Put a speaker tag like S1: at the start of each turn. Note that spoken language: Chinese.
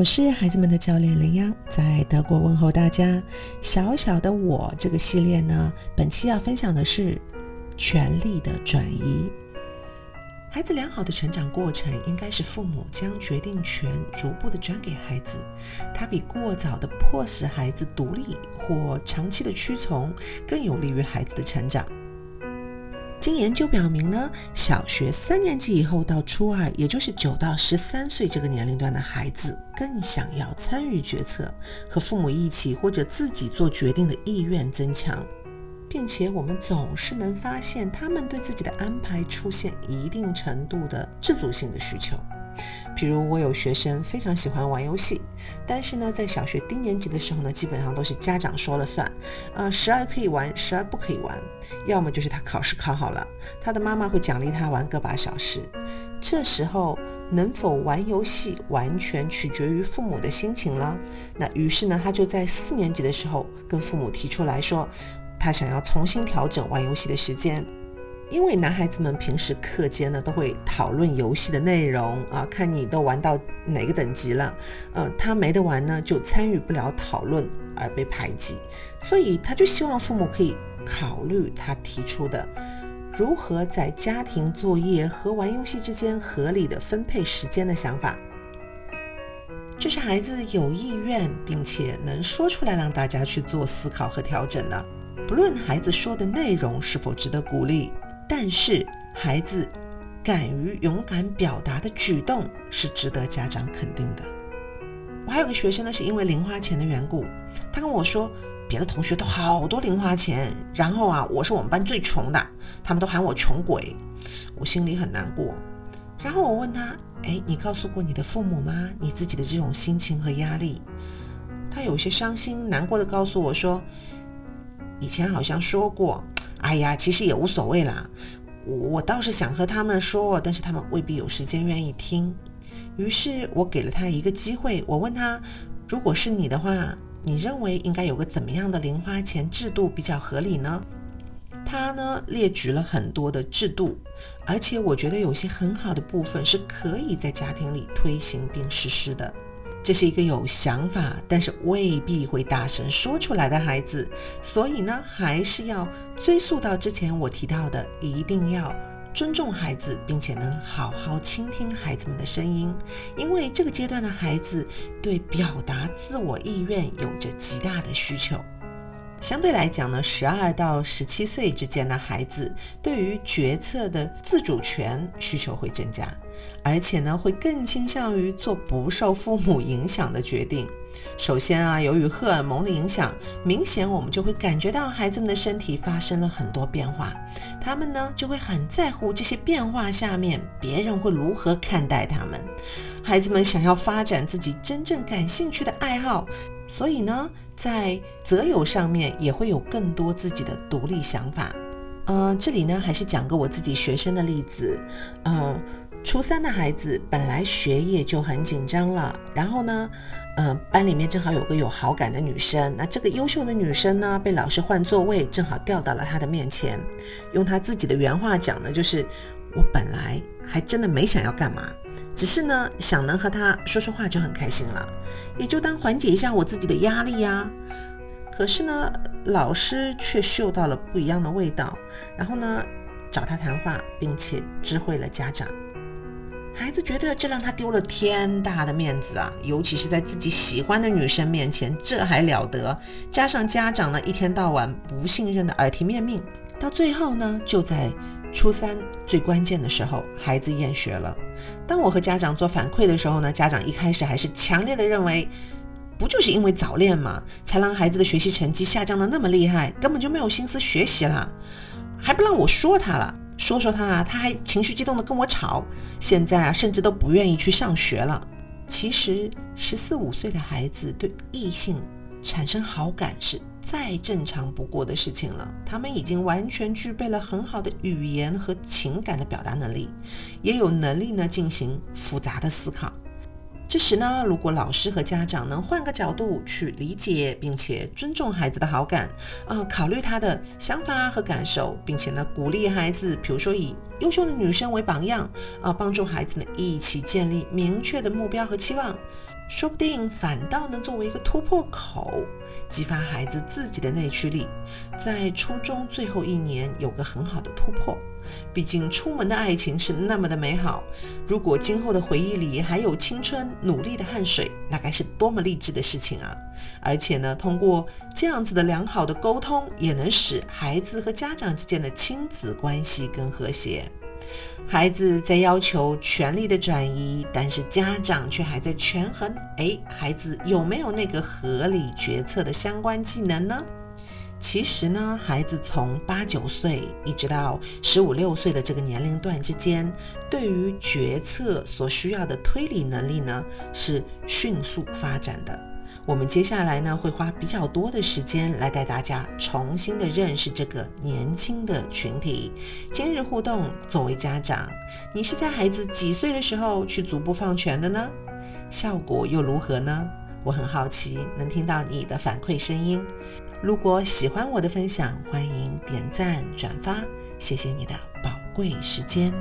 S1: 我是孩子们的教练林央，在德国问候大家。小小的我这个系列呢，本期要分享的是权力的转移。孩子良好的成长过程，应该是父母将决定权逐步的转给孩子，它比过早的迫使孩子独立或长期的屈从，更有利于孩子的成长。经研究表明呢，小学三年级以后到初二，也就是九到十三岁这个年龄段的孩子，更想要参与决策，和父母一起或者自己做决定的意愿增强，并且我们总是能发现他们对自己的安排出现一定程度的自主性的需求。比如我有学生非常喜欢玩游戏，但是呢，在小学低年级的时候呢，基本上都是家长说了算，呃，时而可以玩，时而不可以玩，要么就是他考试考好了，他的妈妈会奖励他玩个把小时。这时候能否玩游戏，完全取决于父母的心情了。那于是呢，他就在四年级的时候跟父母提出来说，他想要重新调整玩游戏的时间。因为男孩子们平时课间呢都会讨论游戏的内容啊，看你都玩到哪个等级了，呃，他没得玩呢就参与不了讨论而被排挤，所以他就希望父母可以考虑他提出的如何在家庭作业和玩游戏之间合理的分配时间的想法。这是孩子有意愿并且能说出来让大家去做思考和调整的，不论孩子说的内容是否值得鼓励。但是孩子敢于勇敢表达的举动是值得家长肯定的。我还有个学生呢，是因为零花钱的缘故，他跟我说，别的同学都好多零花钱，然后啊，我是我们班最穷的，他们都喊我穷鬼，我心里很难过。然后我问他，哎，你告诉过你的父母吗？你自己的这种心情和压力？他有些伤心难过的告诉我说，以前好像说过。哎呀，其实也无所谓啦。我倒是想和他们说，但是他们未必有时间愿意听。于是我给了他一个机会，我问他：如果是你的话，你认为应该有个怎么样的零花钱制度比较合理呢？他呢列举了很多的制度，而且我觉得有些很好的部分是可以在家庭里推行并实施的。这是一个有想法，但是未必会大声说出来的孩子，所以呢，还是要追溯到之前我提到的，一定要尊重孩子，并且能好好倾听孩子们的声音，因为这个阶段的孩子对表达自我意愿有着极大的需求。相对来讲呢，十二到十七岁之间的孩子对于决策的自主权需求会增加，而且呢，会更倾向于做不受父母影响的决定。首先啊，由于荷尔蒙的影响，明显我们就会感觉到孩子们的身体发生了很多变化，他们呢就会很在乎这些变化下面别人会如何看待他们。孩子们想要发展自己真正感兴趣的爱好。所以呢，在择友上面也会有更多自己的独立想法。嗯，这里呢还是讲个我自己学生的例子。嗯，初三的孩子本来学业就很紧张了，然后呢，嗯，班里面正好有个有好感的女生，那这个优秀的女生呢被老师换座位，正好调到了他的面前。用他自己的原话讲呢，就是我本来还真的没想要干嘛。只是呢，想能和他说说话就很开心了，也就当缓解一下我自己的压力呀。可是呢，老师却嗅到了不一样的味道，然后呢，找他谈话，并且知会了家长。孩子觉得这让他丢了天大的面子啊，尤其是在自己喜欢的女生面前，这还了得？加上家长呢，一天到晚不信任的耳提面命，到最后呢，就在。初三最关键的时候，孩子厌学了。当我和家长做反馈的时候呢，家长一开始还是强烈的认为，不就是因为早恋嘛，才让孩子的学习成绩下降的那么厉害，根本就没有心思学习了，还不让我说他了，说说他啊，他还情绪激动的跟我吵，现在啊，甚至都不愿意去上学了。其实十四五岁的孩子对异性产生好感是。再正常不过的事情了。他们已经完全具备了很好的语言和情感的表达能力，也有能力呢进行复杂的思考。这时呢，如果老师和家长能换个角度去理解并且尊重孩子的好感，啊，考虑他的想法和感受，并且呢鼓励孩子，比如说以优秀的女生为榜样，啊，帮助孩子们一起建立明确的目标和期望。说不定反倒能作为一个突破口，激发孩子自己的内驱力，在初中最后一年有个很好的突破。毕竟出门的爱情是那么的美好，如果今后的回忆里还有青春、努力的汗水，那该是多么励志的事情啊！而且呢，通过这样子的良好的沟通，也能使孩子和家长之间的亲子关系更和谐。孩子在要求权力的转移，但是家长却还在权衡：哎，孩子有没有那个合理决策的相关技能呢？其实呢，孩子从八九岁一直到十五六岁的这个年龄段之间，对于决策所需要的推理能力呢，是迅速发展的。我们接下来呢，会花比较多的时间来带大家重新的认识这个年轻的群体。今日互动，作为家长，你是在孩子几岁的时候去足部放权的呢？效果又如何呢？我很好奇，能听到你的反馈声音。如果喜欢我的分享，欢迎点赞转发，谢谢你的宝贵时间。